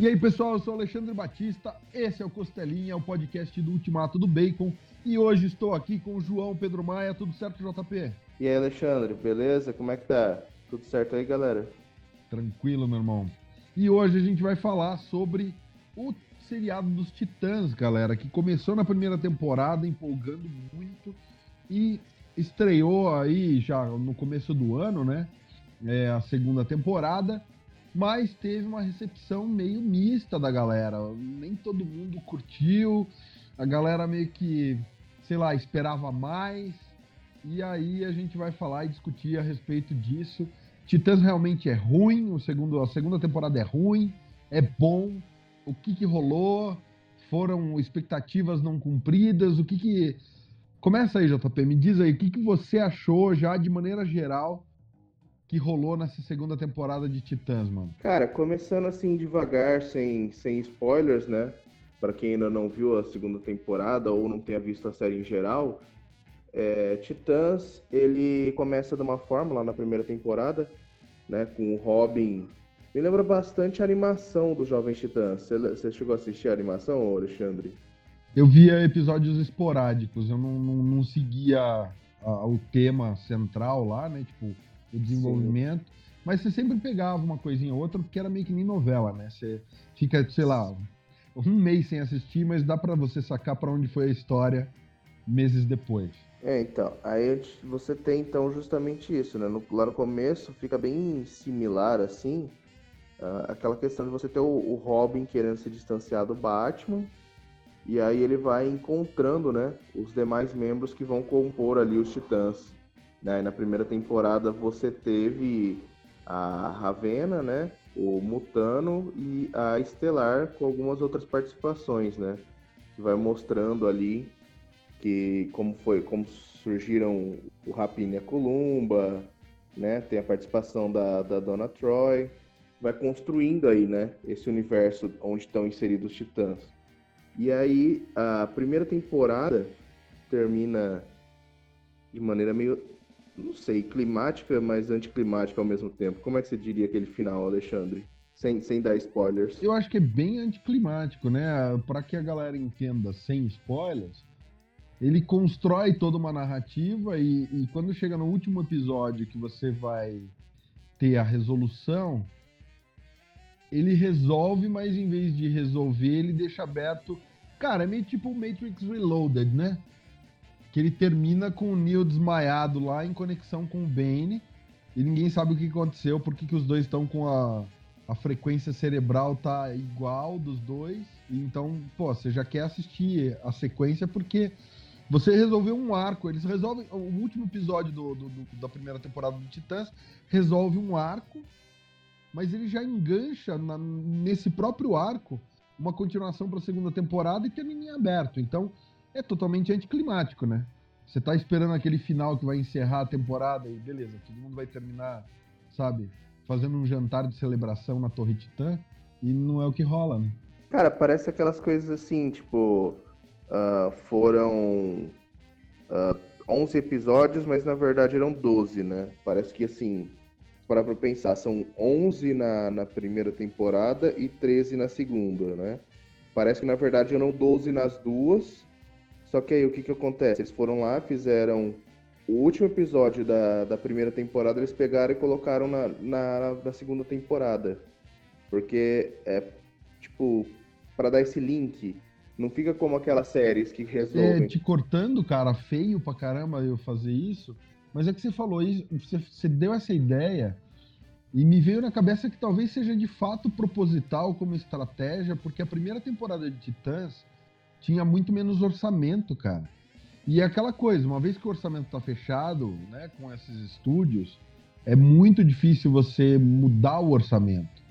E aí, pessoal, eu sou Alexandre Batista, esse é o Costelinha, o podcast do Ultimato do Bacon, e hoje estou aqui com o João Pedro Maia, tudo certo, JP? E aí, Alexandre, beleza? Como é que tá? Tudo certo aí, galera? Tranquilo, meu irmão. E hoje a gente vai falar sobre o seriado dos Titãs, galera, que começou na primeira temporada, empolgando muito, e estreou aí já no começo do ano, né? É, a segunda temporada mas teve uma recepção meio mista da galera. Nem todo mundo curtiu, a galera meio que, sei lá, esperava mais. E aí a gente vai falar e discutir a respeito disso. Titãs realmente é ruim, o segundo, a segunda temporada é ruim, é bom. O que, que rolou? Foram expectativas não cumpridas? O que que. Começa aí, JP, me diz aí, o que, que você achou já de maneira geral que rolou nessa segunda temporada de Titãs, mano? Cara, começando assim devagar, sem, sem spoilers, né? Para quem ainda não viu a segunda temporada ou não tenha visto a série em geral, é, Titãs ele começa de uma forma lá na primeira temporada, né? Com o Robin. Me lembra bastante a animação do Jovens Titãs. Você, chegou a assistir a animação, Alexandre? Eu via episódios esporádicos, eu não, não, não seguia a, a, o tema central lá, né? Tipo, o desenvolvimento. Sim. Mas você sempre pegava uma coisinha ou outra, porque era meio que nem novela, né? Você fica, sei lá, um mês sem assistir, mas dá para você sacar para onde foi a história meses depois. É, então, aí você tem então justamente isso, né? No, lá no começo fica bem similar assim, uh, aquela questão de você ter o, o, Robin querendo se distanciar do Batman, e aí ele vai encontrando, né, os demais membros que vão compor ali os Titãs. Né? Na primeira temporada você teve a Ravena, né? O Mutano e a Estelar com algumas outras participações, né? Que vai mostrando ali que como foi, como surgiram o Rapina e a Columba, né? Tem a participação da, da Dona Troy, vai construindo aí, né? Esse universo onde estão inseridos os Titãs. E aí a primeira temporada termina de maneira meio não sei, climática, mas anticlimática ao mesmo tempo. Como é que você diria aquele final, Alexandre? Sem, sem dar spoilers. Eu acho que é bem anticlimático, né? Para que a galera entenda sem spoilers, ele constrói toda uma narrativa e, e quando chega no último episódio que você vai ter a resolução, ele resolve, mas em vez de resolver, ele deixa aberto. Cara, é meio tipo o Matrix Reloaded, né? Que ele termina com o Neo desmaiado lá em conexão com o Bane e ninguém sabe o que aconteceu, porque que os dois estão com a, a frequência cerebral tá igual dos dois. Então, pô, você já quer assistir a sequência porque você resolveu um arco. Eles resolvem. O último episódio do, do, do, da primeira temporada do Titãs resolve um arco, mas ele já engancha na, nesse próprio arco uma continuação para a segunda temporada e termina em aberto. Então, é totalmente anticlimático, né? Você tá esperando aquele final que vai encerrar a temporada e beleza, todo mundo vai terminar, sabe, fazendo um jantar de celebração na Torre Titã e não é o que rola, né? Cara, parece aquelas coisas assim, tipo, uh, foram uh, ah, 11 episódios, mas na verdade eram 12, né? Parece que assim, para pra pensar, são 11 na, na primeira temporada e 13 na segunda, né? Parece que na verdade eram 12 nas duas só que aí o que, que acontece? Eles foram lá, fizeram o último episódio da, da primeira temporada, eles pegaram e colocaram na, na, na segunda temporada. Porque é tipo, para dar esse link, não fica como aquelas séries que resolvem. É, te cortando, cara, feio pra caramba eu fazer isso. Mas é que você falou isso, você, você deu essa ideia e me veio na cabeça que talvez seja de fato proposital como estratégia, porque a primeira temporada de Titãs tinha muito menos orçamento, cara. E é aquela coisa, uma vez que o orçamento está fechado, né, com esses estúdios, é muito difícil você mudar o orçamento.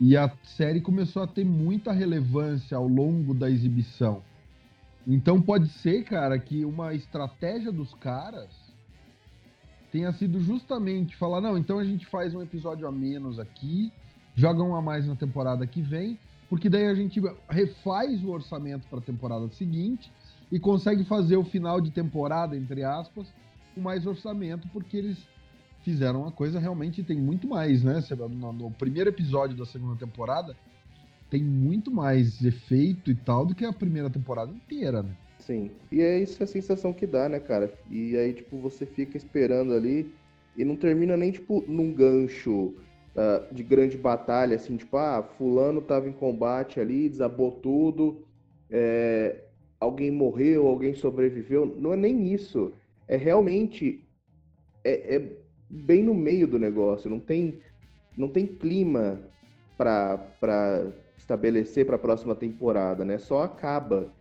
E a série começou a ter muita relevância ao longo da exibição. Então pode ser, cara, que uma estratégia dos caras tenha sido justamente falar, não, então a gente faz um episódio a menos aqui, joga um a mais na temporada que vem, porque daí a gente refaz o orçamento para a temporada seguinte e consegue fazer o final de temporada, entre aspas, com mais orçamento, porque eles fizeram uma coisa realmente tem muito mais, né? No, primeiro episódio da segunda temporada, tem muito mais efeito e tal do que a primeira temporada inteira, né? Sim. E é isso a sensação que dá, né, cara? E aí, tipo, você fica esperando ali e não termina nem, tipo, num gancho uh, de grande batalha, assim, tipo, ah, fulano tava em combate ali, desabou tudo, é, alguém morreu, alguém sobreviveu. Não é nem isso. É realmente. É, é bem no meio do negócio. Não tem, não tem clima para estabelecer para a próxima temporada, né? Só acaba.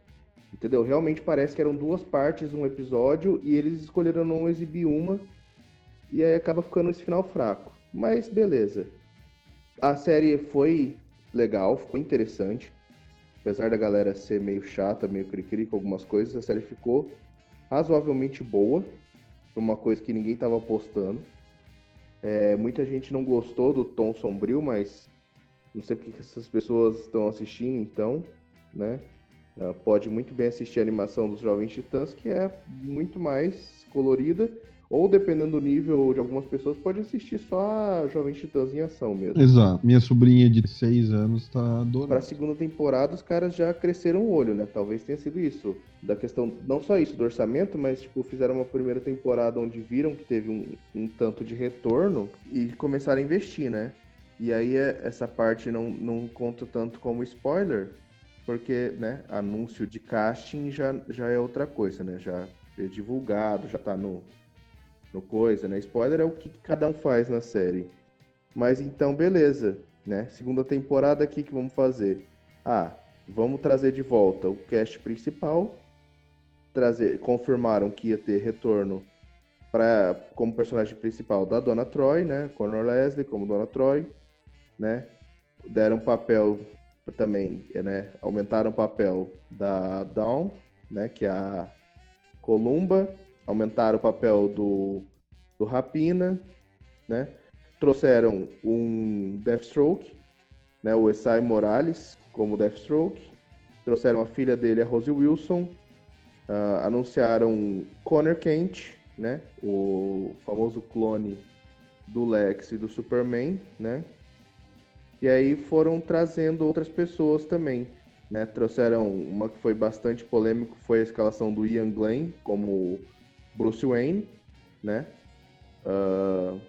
Entendeu? Realmente parece que eram duas partes um episódio e eles escolheram não exibir uma e aí acaba ficando esse final fraco. Mas beleza. A série foi legal, ficou interessante. Apesar da galera ser meio chata, meio cri-cri com algumas coisas, a série ficou razoavelmente boa. Uma coisa que ninguém estava apostando. É, muita gente não gostou do tom sombrio, mas não sei porque essas pessoas estão assistindo, então, né? Uh, pode muito bem assistir a animação dos Jovens Titãs, que é muito mais colorida ou, dependendo do nível de algumas pessoas, pode assistir só a Jovem Titãs em ação mesmo. Exato. Minha sobrinha de 6 anos tá adorando. Pra segunda temporada, os caras já cresceram o olho, né? Talvez tenha sido isso. Da questão, não só isso do orçamento, mas, tipo, fizeram uma primeira temporada onde viram que teve um, um tanto de retorno e começaram a investir, né? E aí é, essa parte não, não conta tanto como spoiler, porque, né, anúncio de casting já, já é outra coisa, né? Já é divulgado, já tá no, no coisa, né? Spoiler é o que cada um faz na série. Mas então, beleza, né? Segunda temporada aqui que vamos fazer. Ah, vamos trazer de volta o cast principal. Trazer, confirmaram que ia ter retorno para como personagem principal da Dona Troy, né? Conor Leslie como Dona Troy, né? Deram papel também, né? Aumentaram o papel da Dawn, né? Que é a Columba aumentaram o papel do, do Rapina, né? Trouxeram um Deathstroke, né? O Esai Morales como Deathstroke. Trouxeram a filha dele, a Rose Wilson. Uh, anunciaram Connor Kent, né? O famoso clone do Lex e do Superman, né? E aí foram trazendo outras pessoas também. Né? Trouxeram uma que foi bastante polêmico, foi a escalação do Ian Glenn como Bruce Wayne, né? Uh,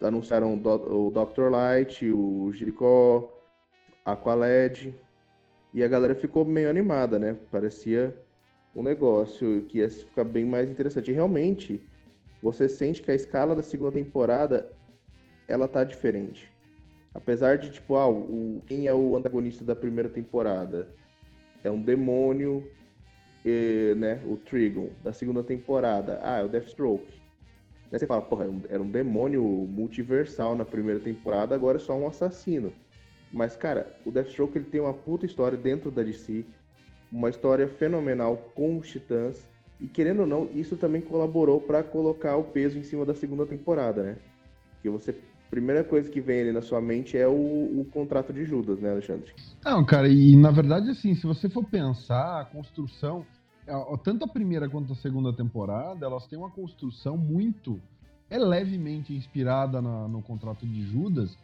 anunciaram o Dr. Light, o Jericho, Aqualed, e a galera ficou meio animada, né? Parecia um negócio que ia ficar bem mais interessante. E realmente, você sente que a escala da segunda temporada ela tá diferente. Apesar de, tipo, ah, o, quem é o antagonista da primeira temporada? É um demônio e, né, o Trigon da segunda temporada, ah, é o Deathstroke. Aí você fala, porra, era um demônio multiversal na primeira temporada, agora é só um assassino. Mas, cara, o Deathstroke ele tem uma puta história dentro da DC, uma história fenomenal com os Titãs, e querendo ou não, isso também colaborou para colocar o peso em cima da segunda temporada, né? Que você primeira coisa que vem ali na sua mente é o, o, contrato de Judas, né, Alexandre? Não, cara, e na verdade, assim, se você for pensar, a construção, tanto a primeira quanto a segunda temporada, elas têm uma construção muito. É levemente inspirada na, no contrato de Judas,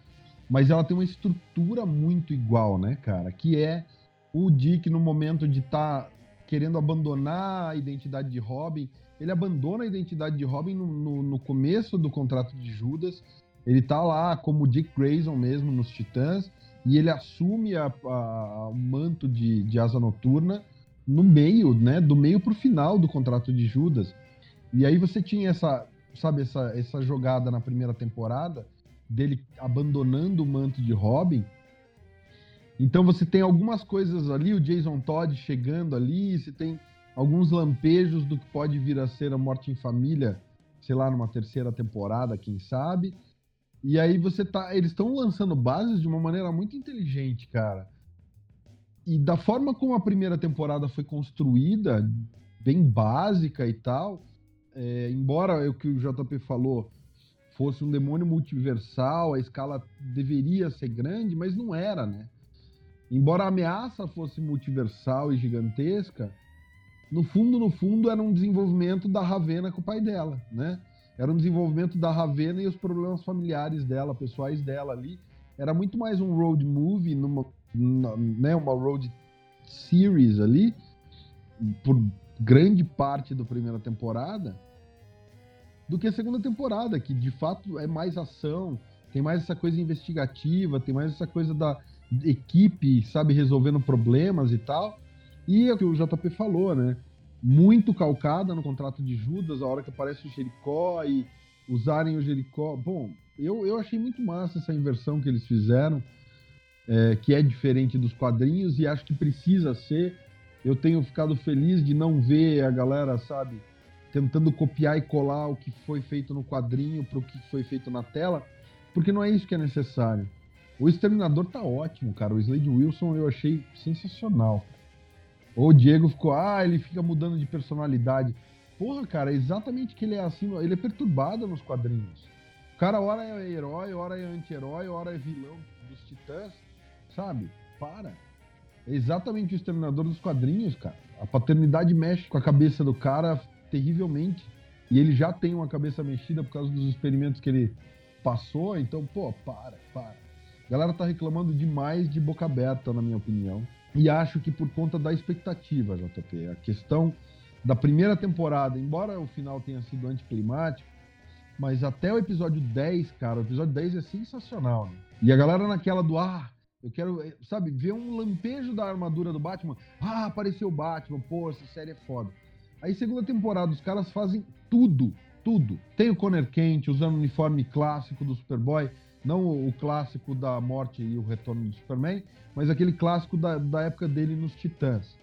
mas ela tem uma estrutura muito igual, né, cara? Que é o Dick, no momento de estar tá querendo abandonar a identidade de Robin, ele abandona a identidade de Robin no, no, no começo do contrato de Judas ele tá lá como Dick Grayson mesmo nos Titãs e ele assume a, a, o manto de, de asa noturna no meio, né, do meio pro final do contrato de Judas. E aí você tinha essa, sabe, essa, essa jogada na primeira temporada dele abandonando o manto de Robin. Então você tem algumas coisas ali, o Jason Todd chegando ali, você tem alguns lampejos do que pode vir a ser a Morte em Família, sei lá, numa terceira temporada, quem sabe. E aí você tá. Eles estão lançando bases de uma maneira muito inteligente, cara. E da forma como a primeira temporada foi construída, bem básica e tal, é, embora o que o JP falou fosse um demônio multiversal, a escala deveria ser grande, mas não era, né? Embora a ameaça fosse multiversal e gigantesca, no fundo, no fundo, era um desenvolvimento da Ravena com o pai dela, né? Era um desenvolvimento da Ravena e os problemas familiares dela, pessoais dela ali. Era muito mais um road movie numa, né, uma road series ali por grande parte da primeira temporada do que a segunda temporada, que de fato é mais ação, tem mais essa coisa investigativa, tem mais essa coisa da equipe, sabe, resolvendo problemas e tal. E é o que o JP falou, né? Muito calcada no contrato de Judas, a hora que aparece o Jericó e usarem o Jericó. Bom, eu, eu achei muito massa essa inversão que eles fizeram, é, que é diferente dos quadrinhos e acho que precisa ser. Eu tenho ficado feliz de não ver a galera, sabe, tentando copiar e colar o que foi feito no quadrinho para o que foi feito na tela, porque não é isso que é necessário. O Exterminador tá ótimo, cara. O Slade Wilson eu achei sensacional. O Diego ficou, ah, ele fica mudando de personalidade. Porra, cara, é exatamente que ele é assim. Ele é perturbado nos quadrinhos. O cara, hora é herói, hora é anti-herói, hora é vilão dos titãs. Sabe? Para. É exatamente o exterminador dos quadrinhos, cara. A paternidade mexe com a cabeça do cara terrivelmente. E ele já tem uma cabeça mexida por causa dos experimentos que ele passou. Então, pô, para, para. A galera tá reclamando demais de boca aberta, na minha opinião. E acho que por conta da expectativa, JP. A questão da primeira temporada, embora o final tenha sido anticlimático, mas até o episódio 10, cara, o episódio 10 é sensacional. Né? E a galera naquela do ah, eu quero, sabe, ver um lampejo da armadura do Batman. Ah, apareceu o Batman, pô, essa série é foda. Aí, segunda temporada, os caras fazem tudo, tudo. Tem o Conner Kent usando o uniforme clássico do Superboy. Não o clássico da morte e o retorno do Superman, mas aquele clássico da, da época dele nos Titãs.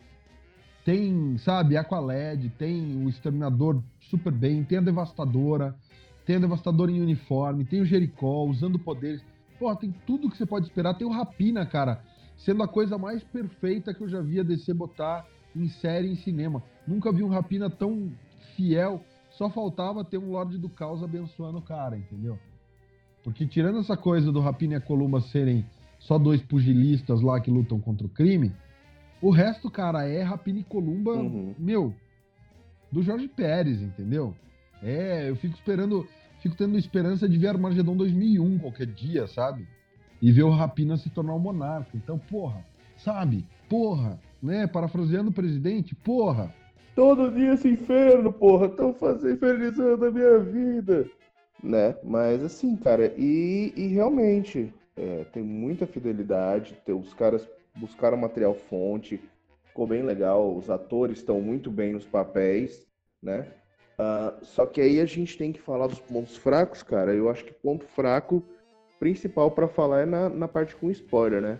Tem, sabe, Aqualed, tem o Exterminador super bem, tem a Devastadora, tem a Devastadora em uniforme, tem o Jericó usando poderes. Pô, tem tudo que você pode esperar. Tem o Rapina, cara, sendo a coisa mais perfeita que eu já vi a DC botar em série em cinema. Nunca vi um Rapina tão fiel. Só faltava ter um Lorde do Caos abençoando o cara, entendeu? Porque tirando essa coisa do Rapina e a Columba serem só dois pugilistas lá que lutam contra o crime, o resto, cara, é Rapina e Columba, uhum. meu, do Jorge Pérez, entendeu? É, eu fico esperando, fico tendo esperança de ver Armagedon 2001 qualquer dia, sabe? E ver o Rapina se tornar um monarca. Então, porra, sabe? Porra, né? Parafraseando o presidente, porra. Todo dia esse inferno, porra, estão fazendo infernizando a minha vida né? Mas assim, cara, e, e realmente é, tem muita fidelidade. Tem, os caras buscaram material fonte, ficou bem legal. Os atores estão muito bem nos papéis, né? Uh, só que aí a gente tem que falar dos pontos fracos, cara. Eu acho que ponto fraco principal para falar é na, na parte com spoiler, né?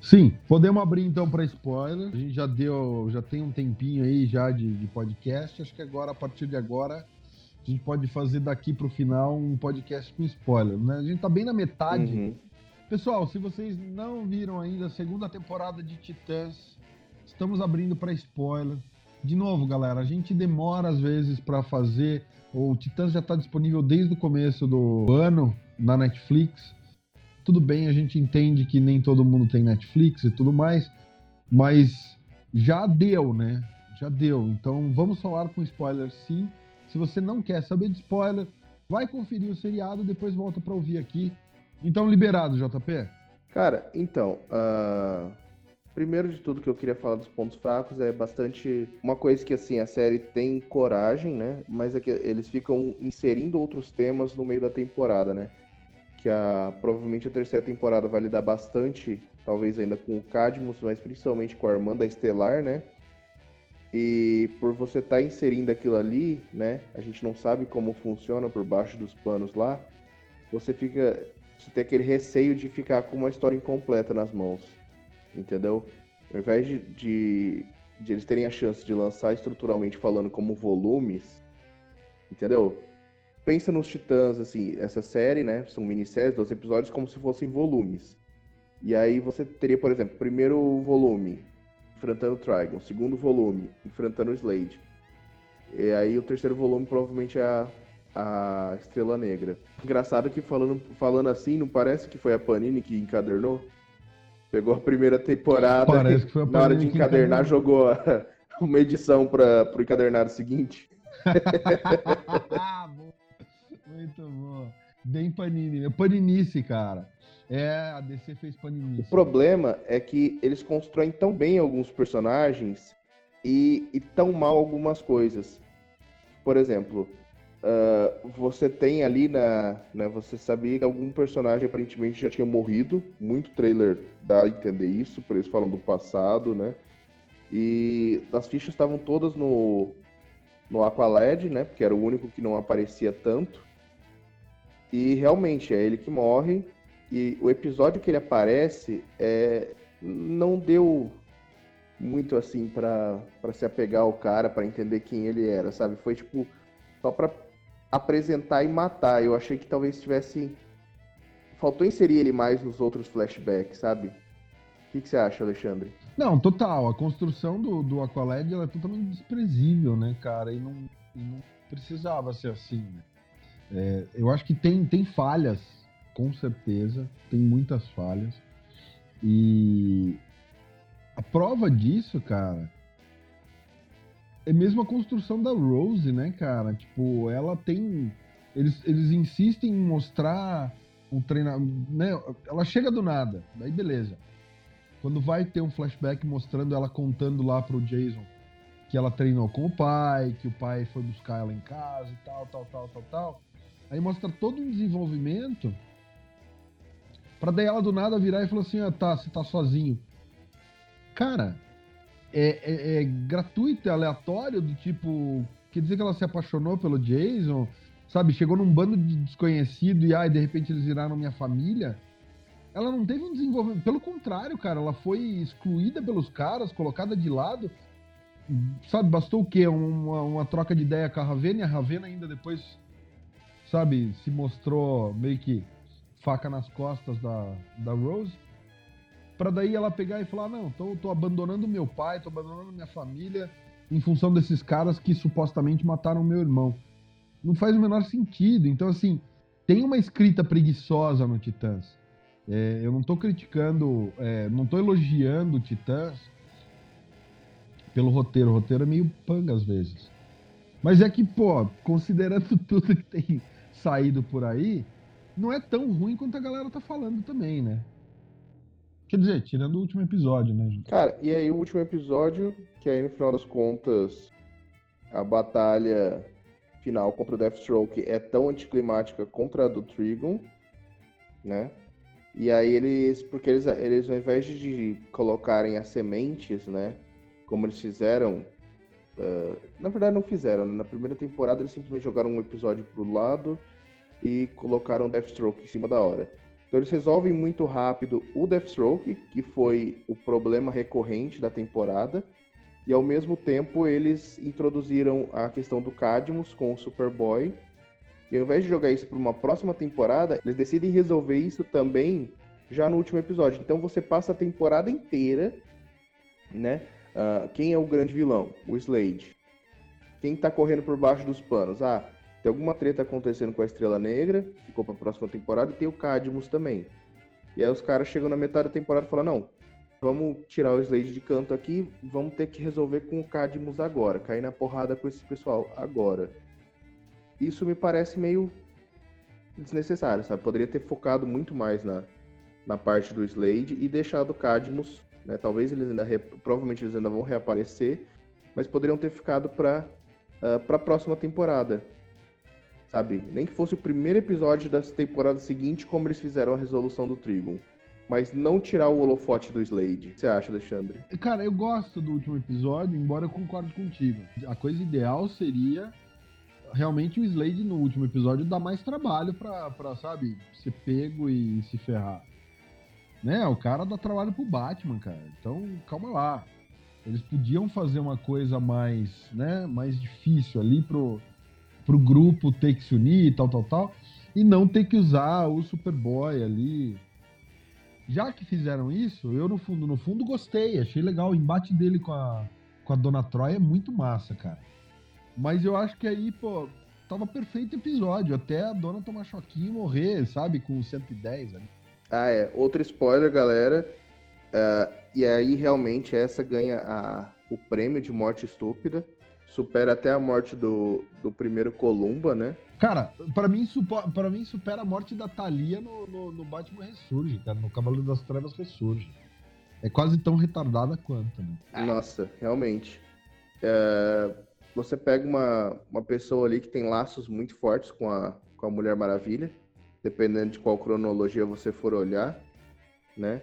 Sim, podemos abrir então para spoiler. A gente já deu, já tem um tempinho aí já de, de podcast. Acho que agora, a partir de agora, a gente pode fazer daqui para o final um podcast com spoiler, né? A gente tá bem na metade. Uhum. Pessoal, se vocês não viram ainda a segunda temporada de Titãs, estamos abrindo para spoiler. De novo, galera, a gente demora às vezes para fazer. O Titãs já está disponível desde o começo do ano na Netflix. Tudo bem, a gente entende que nem todo mundo tem Netflix e tudo mais, mas já deu, né? Já deu. Então vamos falar com spoiler sim. Se você não quer saber de spoiler, vai conferir o seriado, depois volta para ouvir aqui. Então, liberado, JP? Cara, então, uh... primeiro de tudo que eu queria falar dos pontos fracos é bastante uma coisa que assim a série tem coragem, né? Mas é que eles ficam inserindo outros temas no meio da temporada, né? Que a provavelmente a terceira temporada vai lidar bastante, talvez ainda com o Cadmus, mas principalmente com a irmã da Estelar, né? E por você estar tá inserindo aquilo ali, né? A gente não sabe como funciona por baixo dos panos lá. Você fica. Você tem aquele receio de ficar com uma história incompleta nas mãos. Entendeu? Ao invés de, de, de eles terem a chance de lançar estruturalmente falando como volumes, entendeu? Pensa nos Titãs, assim, essa série, né? São minisséries, 12 episódios, como se fossem volumes. E aí você teria, por exemplo, primeiro volume, enfrentando o Trigon. Segundo volume, enfrentando o Slade. E aí o terceiro volume provavelmente é a, a Estrela Negra. Engraçado que falando, falando assim, não parece que foi a Panini que encadernou? Pegou a primeira temporada parece que foi a na hora de encadernar jogou a, uma edição para o encadernado seguinte. Muito bom. Bem Panini, né? Paninice, cara. É, a DC fez panini. O problema é que eles constroem tão bem alguns personagens e, e tão mal algumas coisas. Por exemplo, uh, você tem ali na. Né, você sabia que algum personagem aparentemente já tinha morrido. Muito trailer dá a entender isso, por eles falam do passado, né? E as fichas estavam todas no, no Aqualed, né? Porque era o único que não aparecia tanto. E realmente é ele que morre. E o episódio que ele aparece é, não deu muito assim para se apegar ao cara, para entender quem ele era, sabe? Foi tipo só para apresentar e matar. Eu achei que talvez tivesse faltou inserir ele mais nos outros flashbacks, sabe? O que, que você acha, Alexandre? Não, total. A construção do, do Aqualed ela é totalmente desprezível, né, cara? E não, e não precisava ser assim, né? É, eu acho que tem, tem falhas, com certeza. Tem muitas falhas. E a prova disso, cara, é mesmo a construção da Rose, né, cara? Tipo, ela tem. Eles, eles insistem em mostrar um treinamento. Né? Ela chega do nada, daí beleza. Quando vai ter um flashback mostrando ela contando lá pro Jason que ela treinou com o pai, que o pai foi buscar ela em casa e tal, tal, tal, tal, tal. Aí mostra todo um desenvolvimento para daí ela do nada virar e falar assim: ah, tá, você tá sozinho. Cara, é, é, é gratuito, é aleatório, do tipo. Quer dizer que ela se apaixonou pelo Jason, sabe? Chegou num bando de desconhecido e ai, de repente eles viraram minha família ela não teve um desenvolvimento. Pelo contrário, cara, ela foi excluída pelos caras, colocada de lado. Sabe, bastou o quê? Uma, uma troca de ideia com a Ravena e a Ravena ainda depois, sabe, se mostrou meio que faca nas costas da, da Rose. Pra daí ela pegar e falar: Não, tô, tô abandonando meu pai, tô abandonando minha família em função desses caras que supostamente mataram meu irmão. Não faz o menor sentido. Então, assim, tem uma escrita preguiçosa no Titãs é, eu não estou criticando, é, não estou elogiando Titãs pelo roteiro. O roteiro é meio panga às vezes. Mas é que, pô, considerando tudo que tem saído por aí, não é tão ruim quanto a galera tá falando também, né? Quer dizer, tirando o último episódio, né, gente? Cara, e aí o último episódio, que aí no final das contas, a batalha final contra o Deathstroke é tão anticlimática contra a do Trigon, né? E aí eles, porque eles, eles ao invés de colocarem as sementes, né, como eles fizeram, uh, na verdade não fizeram, né? na primeira temporada eles simplesmente jogaram um episódio pro lado e colocaram Deathstroke em cima da hora. Então eles resolvem muito rápido o Deathstroke, que foi o problema recorrente da temporada, e ao mesmo tempo eles introduziram a questão do Cadmus com o Superboy, e ao invés de jogar isso para uma próxima temporada, eles decidem resolver isso também já no último episódio. Então você passa a temporada inteira, né? Uh, quem é o grande vilão? O Slade. Quem tá correndo por baixo dos panos? Ah, tem alguma treta acontecendo com a Estrela Negra, ficou para a próxima temporada, e tem o Cadmus também. E aí os caras chegam na metade da temporada e falam: não, vamos tirar o Slade de canto aqui, vamos ter que resolver com o Cadmus agora, cair na porrada com esse pessoal agora isso me parece meio desnecessário, sabe? Poderia ter focado muito mais na, na parte do Slade e deixado o Cadmus, né? Talvez eles ainda, provavelmente eles ainda vão reaparecer, mas poderiam ter ficado para uh, para a próxima temporada, sabe? Nem que fosse o primeiro episódio da temporada seguinte, como eles fizeram a resolução do Trigon. Mas não tirar o holofote do Slade. O que você acha, Alexandre? Cara, eu gosto do último episódio, embora eu concorde contigo. A coisa ideal seria realmente o Slade no último episódio dá mais trabalho pra, pra sabe, ser pego e se ferrar. Né? O cara dá trabalho pro Batman, cara. Então, calma lá. Eles podiam fazer uma coisa mais, né, mais difícil ali pro, pro grupo ter que se unir e tal, tal, tal. E não ter que usar o Superboy ali. Já que fizeram isso, eu no fundo, no fundo gostei, achei legal. O embate dele com a, com a Dona Troia é muito massa, cara. Mas eu acho que aí, pô, tava perfeito episódio, até a dona tomar choquinho e morrer, sabe, com 110 ali. Ah, é. Outro spoiler, galera. Uh, e aí, realmente, essa ganha a, o prêmio de morte estúpida. Supera até a morte do, do primeiro Columba, né? Cara, para mim, para mim supera a morte da Thalia no, no, no, Batman Ressurge, cara. No Cavaleiro das Trevas Ressurge. É quase tão retardada quanto, né? Nossa, realmente. É, você pega uma, uma pessoa ali que tem laços muito fortes com a, com a Mulher Maravilha, dependendo de qual cronologia você for olhar, né?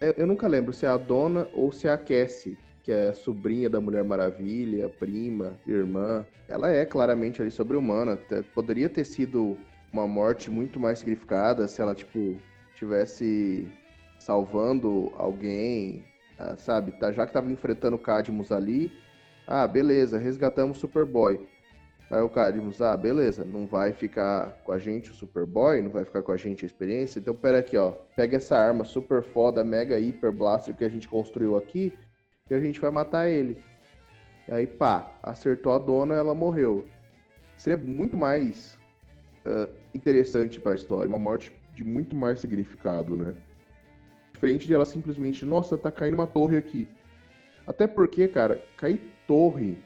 Eu, eu nunca lembro se é a Dona ou se é a Cassie que é sobrinha da Mulher Maravilha, prima, irmã. Ela é claramente ali sobre-humana. Poderia ter sido uma morte muito mais significada se ela, tipo, tivesse salvando alguém, ah, sabe? Tá, já que tava enfrentando Cadmus ali, ah, beleza, resgatamos o Superboy. Aí o Cadmus, ah, beleza, não vai ficar com a gente o Superboy, não vai ficar com a gente a experiência. Então, pera aqui, ó, pega essa arma super foda, mega hiper blaster que a gente construiu aqui e a gente vai matar ele. E aí, pá, acertou a dona, ela morreu. Seria muito mais uh, interessante para a história, uma morte de muito mais significado, né? Diferente de ela simplesmente, nossa, tá caindo uma torre aqui. Até porque, cara, cair torre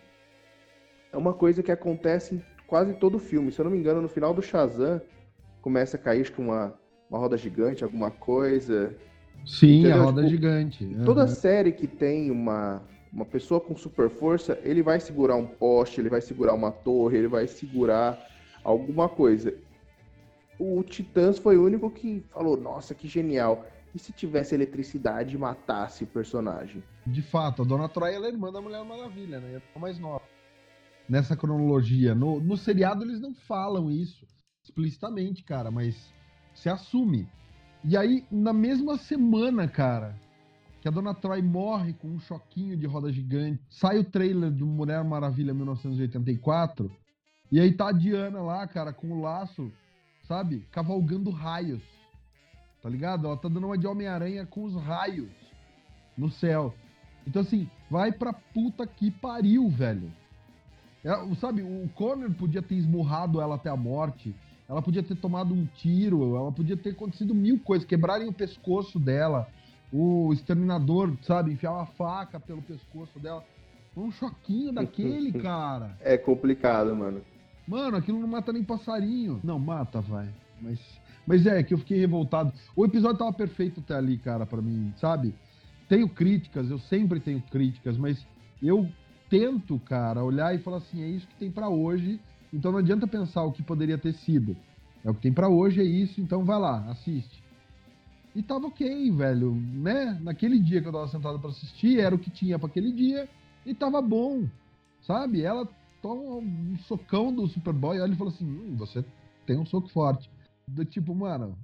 é uma coisa que acontece em quase todo filme. Se eu não me engano, no final do Shazam, começa a cair que uma, uma roda gigante, alguma coisa. Sim, Entendeu? a roda tipo, gigante. Uhum. Toda série que tem uma, uma pessoa com super força, ele vai segurar um poste, ele vai segurar uma torre, ele vai segurar alguma coisa. O Titãs foi o único que falou: Nossa, que genial. E se tivesse eletricidade e matasse o personagem? De fato, a Dona Troia é irmã da Mulher Maravilha, né? É mais nova. Nessa cronologia. No, no seriado eles não falam isso explicitamente, cara, mas se assume. E aí, na mesma semana, cara, que a Dona Troy morre com um choquinho de roda gigante, sai o trailer do Mulher Maravilha 1984, e aí tá a Diana lá, cara, com o laço, sabe? Cavalgando raios. Tá ligado? Ela tá dando uma de Homem-Aranha com os raios no céu. Então, assim, vai pra puta que pariu, velho. É, sabe, o Connor podia ter esmurrado ela até a morte ela podia ter tomado um tiro, ela podia ter acontecido mil coisas, quebrarem o pescoço dela, o exterminador, sabe, enfiar uma faca pelo pescoço dela. Um choquinho daquele, cara. É complicado, mano. Mano, aquilo não mata nem passarinho. Não, mata, vai. Mas, mas é, que eu fiquei revoltado. O episódio tava perfeito até ali, cara, para mim, sabe? Tenho críticas, eu sempre tenho críticas, mas eu tento, cara, olhar e falar assim, é isso que tem para hoje então não adianta pensar o que poderia ter sido. É o que tem para hoje, é isso, então vai lá, assiste. E tava ok, velho, né? Naquele dia que eu tava sentado para assistir, era o que tinha para aquele dia e tava bom, sabe? Ela toma um socão do Superboy, olha e fala assim: hum, você tem um soco forte. Do tipo, mano,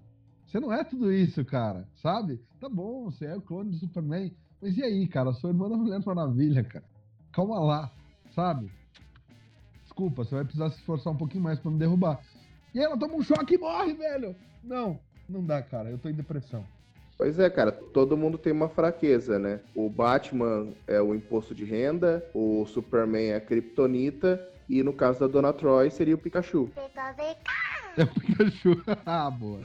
você não é tudo isso, cara, sabe? Tá bom, você é o clone do Superman, mas e aí, cara? Sua irmã da Mulher Maravilha, cara. Calma lá, sabe? Desculpa, você vai precisar se esforçar um pouquinho mais para me derrubar. E aí ela toma um choque e morre, velho. Não, não dá, cara. Eu tô em depressão. Pois é, cara, todo mundo tem uma fraqueza, né? O Batman é o imposto de renda, o Superman é a Kryptonita e no caso da Dona Troy seria o Pikachu. É o Pikachu. ah, boa.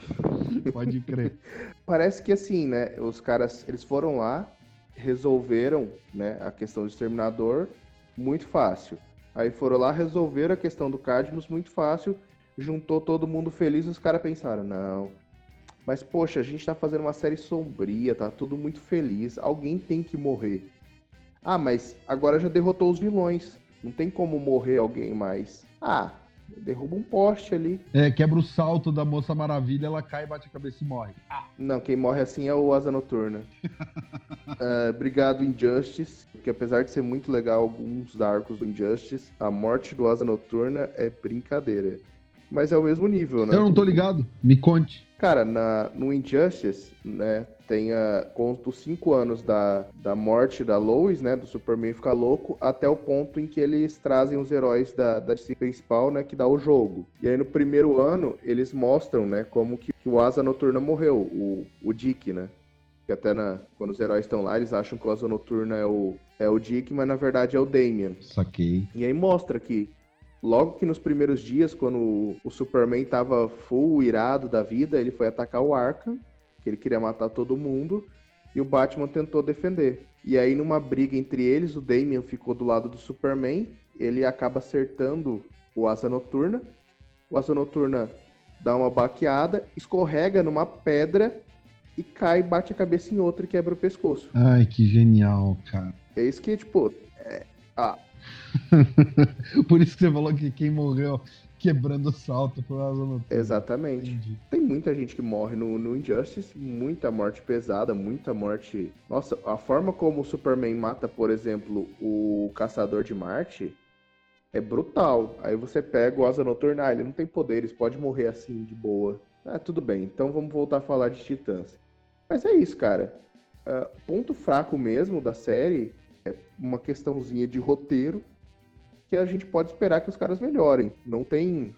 Pode crer. Parece que assim, né? Os caras, eles foram lá, resolveram, né, a questão do exterminador muito fácil. Aí foram lá, resolveram a questão do Cadmus muito fácil, juntou todo mundo feliz, os caras pensaram, não. Mas poxa, a gente tá fazendo uma série sombria, tá tudo muito feliz, alguém tem que morrer. Ah, mas agora já derrotou os vilões, não tem como morrer alguém mais. Ah, derruba um poste ali. É, quebra o salto da Moça Maravilha, ela cai, bate a cabeça e morre. Ah. Não, quem morre assim é o Asa Noturna. uh, obrigado, Injustice, porque apesar de ser muito legal alguns arcos do Injustice, a morte do Asa Noturna é brincadeira. Mas é o mesmo nível, né? Eu não tô ligado, me conte. Cara, na, no Injustice, né, tem a, conta os cinco anos da, da morte da Lois, né, do Superman ficar louco, até o ponto em que eles trazem os heróis da, da DC principal, né, que dá o jogo. E aí no primeiro ano, eles mostram, né, como que, que o Asa Noturna morreu, o, o Dick, né. Que até na, quando os heróis estão lá, eles acham que o Asa Noturna é o, é o Dick, mas na verdade é o Damian. Saquei. E aí mostra que Logo que nos primeiros dias, quando o Superman tava full irado da vida, ele foi atacar o Arkham, que ele queria matar todo mundo. e o Batman tentou defender. E aí, numa briga entre eles, o Damian ficou do lado do Superman, ele acaba acertando o Asa Noturna. O Asa Noturna dá uma baqueada, escorrega numa pedra e cai, bate a cabeça em outra e quebra o pescoço. Ai, que genial, cara. É isso que, tipo. É... Ah. Por isso que você falou que quem morreu quebrando o salto foi o Asa Noturna. Exatamente. Entendi. Tem muita gente que morre no, no Injustice, muita morte pesada, muita morte. Nossa, a forma como o Superman mata, por exemplo, o Caçador de Marte é brutal. Aí você pega o Asa Noturna, ah, ele não tem poderes, pode morrer assim de boa. Ah, tudo bem, então vamos voltar a falar de Titãs. Mas é isso, cara. Uh, ponto fraco mesmo da série é uma questãozinha de roteiro que a gente pode esperar que os caras melhorem. Não tem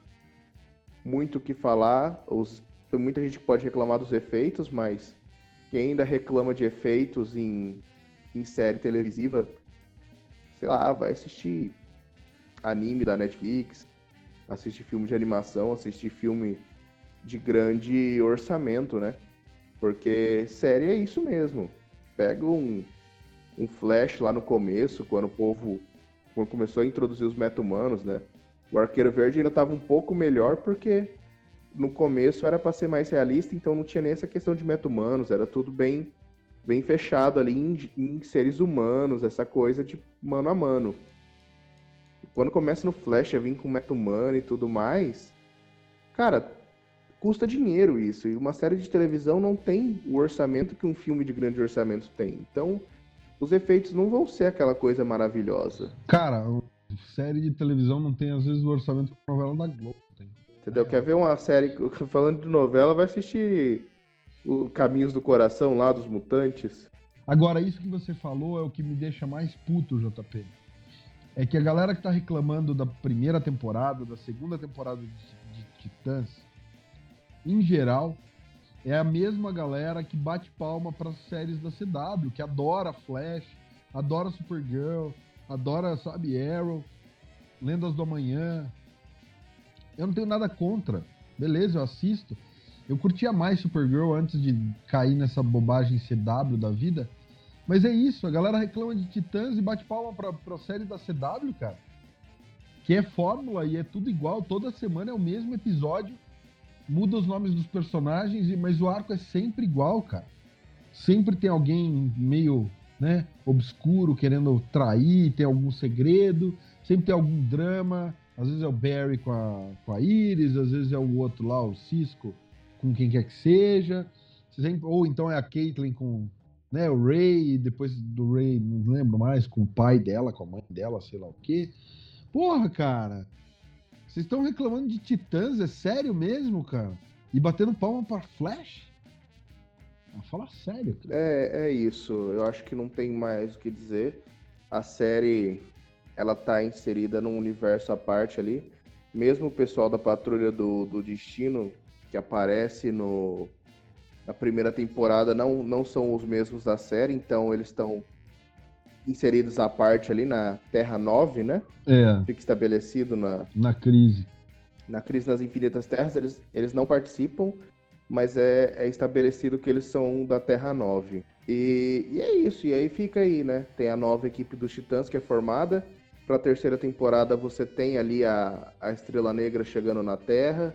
muito o que falar. Os, muita gente pode reclamar dos efeitos, mas quem ainda reclama de efeitos em, em série televisiva, sei lá, vai assistir anime da Netflix, assistir filme de animação, assistir filme de grande orçamento, né? Porque série é isso mesmo. Pega um, um flash lá no começo, quando o povo quando começou a introduzir os meta-humanos, né? O Arqueiro Verde ainda estava um pouco melhor porque no começo era para ser mais realista, então não tinha nem essa questão de meta-humanos, era tudo bem bem fechado ali em, em seres humanos, essa coisa de mano a mano quando começa no Flash a vir com meta-humano e tudo mais, cara, custa dinheiro isso. E uma série de televisão não tem o orçamento que um filme de grande orçamento tem. Então, os efeitos não vão ser aquela coisa maravilhosa. Cara, série de televisão não tem, às vezes, o orçamento que a novela da Globo tem. Entendeu? Quer ver uma série, falando de novela, vai assistir o Caminhos do Coração lá dos Mutantes. Agora, isso que você falou é o que me deixa mais puto, JP é que a galera que tá reclamando da primeira temporada, da segunda temporada de, de Titãs, em geral, é a mesma galera que bate palma para séries da CW, que adora Flash, adora Supergirl, adora, sabe, Arrow, Lendas do Amanhã. Eu não tenho nada contra. Beleza, eu assisto. Eu curtia mais Supergirl antes de cair nessa bobagem CW da vida. Mas é isso, a galera reclama de Titãs e bate palma pra, pra série da CW, cara. Que é fórmula e é tudo igual, toda semana é o mesmo episódio, muda os nomes dos personagens, mas o arco é sempre igual, cara. Sempre tem alguém meio, né, obscuro, querendo trair, tem algum segredo, sempre tem algum drama. Às vezes é o Barry com a, com a Iris, às vezes é o outro lá, o Cisco, com quem quer que seja. Sempre, ou então é a Caitlyn com, né? O Ray, depois do Ray, não lembro mais, com o pai dela, com a mãe dela, sei lá o quê. Porra, cara. Vocês estão reclamando de Titãs, é sério mesmo, cara? E batendo palma pra Flash? Ah, fala sério. Cara. É, é isso. Eu acho que não tem mais o que dizer. A série, ela tá inserida num universo à parte ali. Mesmo o pessoal da Patrulha do, do Destino, que aparece no, na primeira temporada não, não são os mesmos da série, então eles estão inseridos à parte ali na Terra 9, né? É. Fica estabelecido na... Na crise. Na crise das infinitas terras, eles, eles não participam, mas é, é estabelecido que eles são da Terra 9. E, e é isso, e aí fica aí, né? Tem a nova equipe dos Titãs que é formada. Para a terceira temporada você tem ali a, a Estrela Negra chegando na Terra.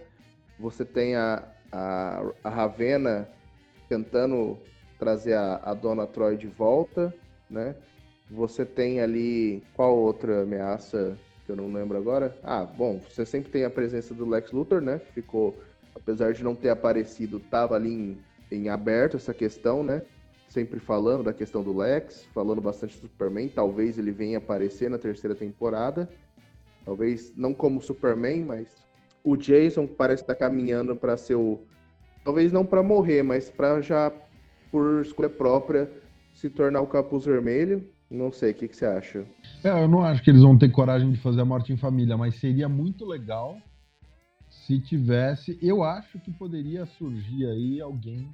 Você tem a, a, a Ravena tentando trazer a, a Dona Troy de volta, né? Você tem ali qual outra ameaça que eu não lembro agora? Ah, bom, você sempre tem a presença do Lex Luthor, né? Que ficou, apesar de não ter aparecido, tava ali em, em aberto essa questão, né? Sempre falando da questão do Lex, falando bastante do Superman. Talvez ele venha aparecer na terceira temporada. Talvez não como Superman, mas o Jason parece estar caminhando para ser o talvez não para morrer, mas para já por escolha própria se tornar o capuz vermelho. Não sei, o que, que você acha? É, eu não acho que eles vão ter coragem de fazer a morte em família, mas seria muito legal se tivesse. Eu acho que poderia surgir aí alguém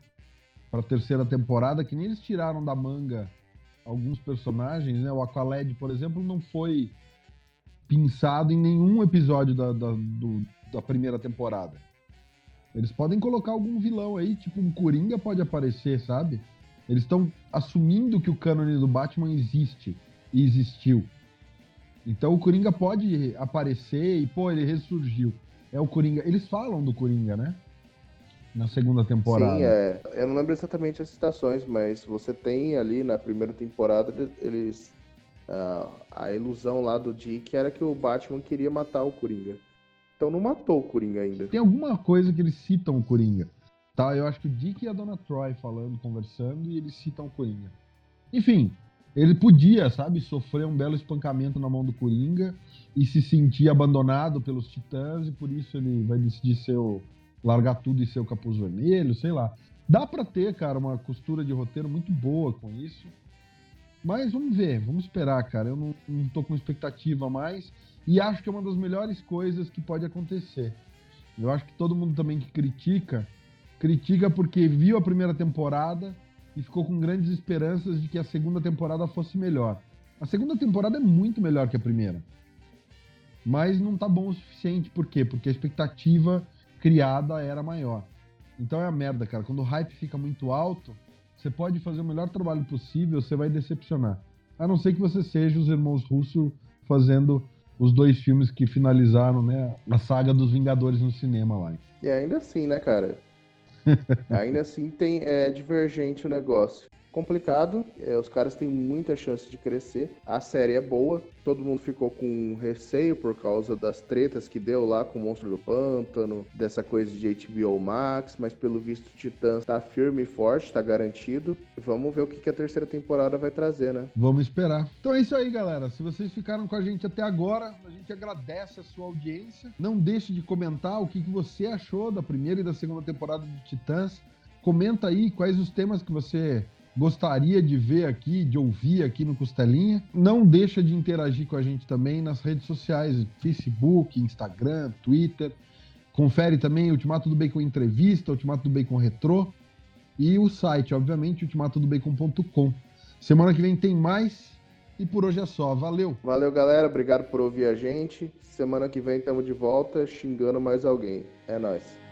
para a terceira temporada, que nem eles tiraram da manga alguns personagens, né? O Aqualed, por exemplo, não foi pensado em nenhum episódio da, da, do, da primeira temporada. Eles podem colocar algum vilão aí, tipo um Coringa pode aparecer, sabe? Eles estão assumindo que o cânone do Batman existe e existiu. Então o Coringa pode aparecer e, pô, ele ressurgiu. É o Coringa. Eles falam do Coringa, né? Na segunda temporada. Sim, é. Eu não lembro exatamente as citações, mas você tem ali na primeira temporada, eles. Uh, a ilusão lá do Dick era que o Batman queria matar o Coringa. Então não matou o Coringa ainda. Tem alguma coisa que eles citam o Coringa. Tá, eu acho que o Dick e a Dona Troy falando, conversando, e eles citam o Coringa. Enfim, ele podia, sabe, sofrer um belo espancamento na mão do Coringa e se sentir abandonado pelos Titãs, e por isso ele vai decidir ser o, largar tudo e ser o capuz vermelho, sei lá. Dá para ter, cara, uma costura de roteiro muito boa com isso. Mas vamos ver, vamos esperar, cara. Eu não, não tô com expectativa mais. E acho que é uma das melhores coisas que pode acontecer. Eu acho que todo mundo também que critica critica porque viu a primeira temporada e ficou com grandes esperanças de que a segunda temporada fosse melhor. A segunda temporada é muito melhor que a primeira. Mas não tá bom o suficiente, por quê? Porque a expectativa criada era maior. Então é a merda, cara. Quando o hype fica muito alto, você pode fazer o melhor trabalho possível, você vai decepcionar. A não ser que você seja os irmãos Russo fazendo os dois filmes que finalizaram, né, a saga dos Vingadores no cinema lá. E ainda assim, né, cara? Ainda assim tem é divergente o negócio complicado. É, os caras têm muita chance de crescer. A série é boa. Todo mundo ficou com receio por causa das tretas que deu lá com o Monstro do Pântano, dessa coisa de HBO Max, mas pelo visto Titãs tá firme e forte, tá garantido. Vamos ver o que, que a terceira temporada vai trazer, né? Vamos esperar. Então é isso aí, galera. Se vocês ficaram com a gente até agora, a gente agradece a sua audiência. Não deixe de comentar o que, que você achou da primeira e da segunda temporada de Titãs. Comenta aí quais os temas que você gostaria de ver aqui, de ouvir aqui no Costelinha. Não deixa de interagir com a gente também nas redes sociais, Facebook, Instagram, Twitter. Confere também Ultimato do Bacon Entrevista, Ultimato do Bacon Retrô e o site, obviamente, ultimatodobacon.com. Semana que vem tem mais e por hoje é só. Valeu! Valeu, galera. Obrigado por ouvir a gente. Semana que vem estamos de volta xingando mais alguém. É nóis.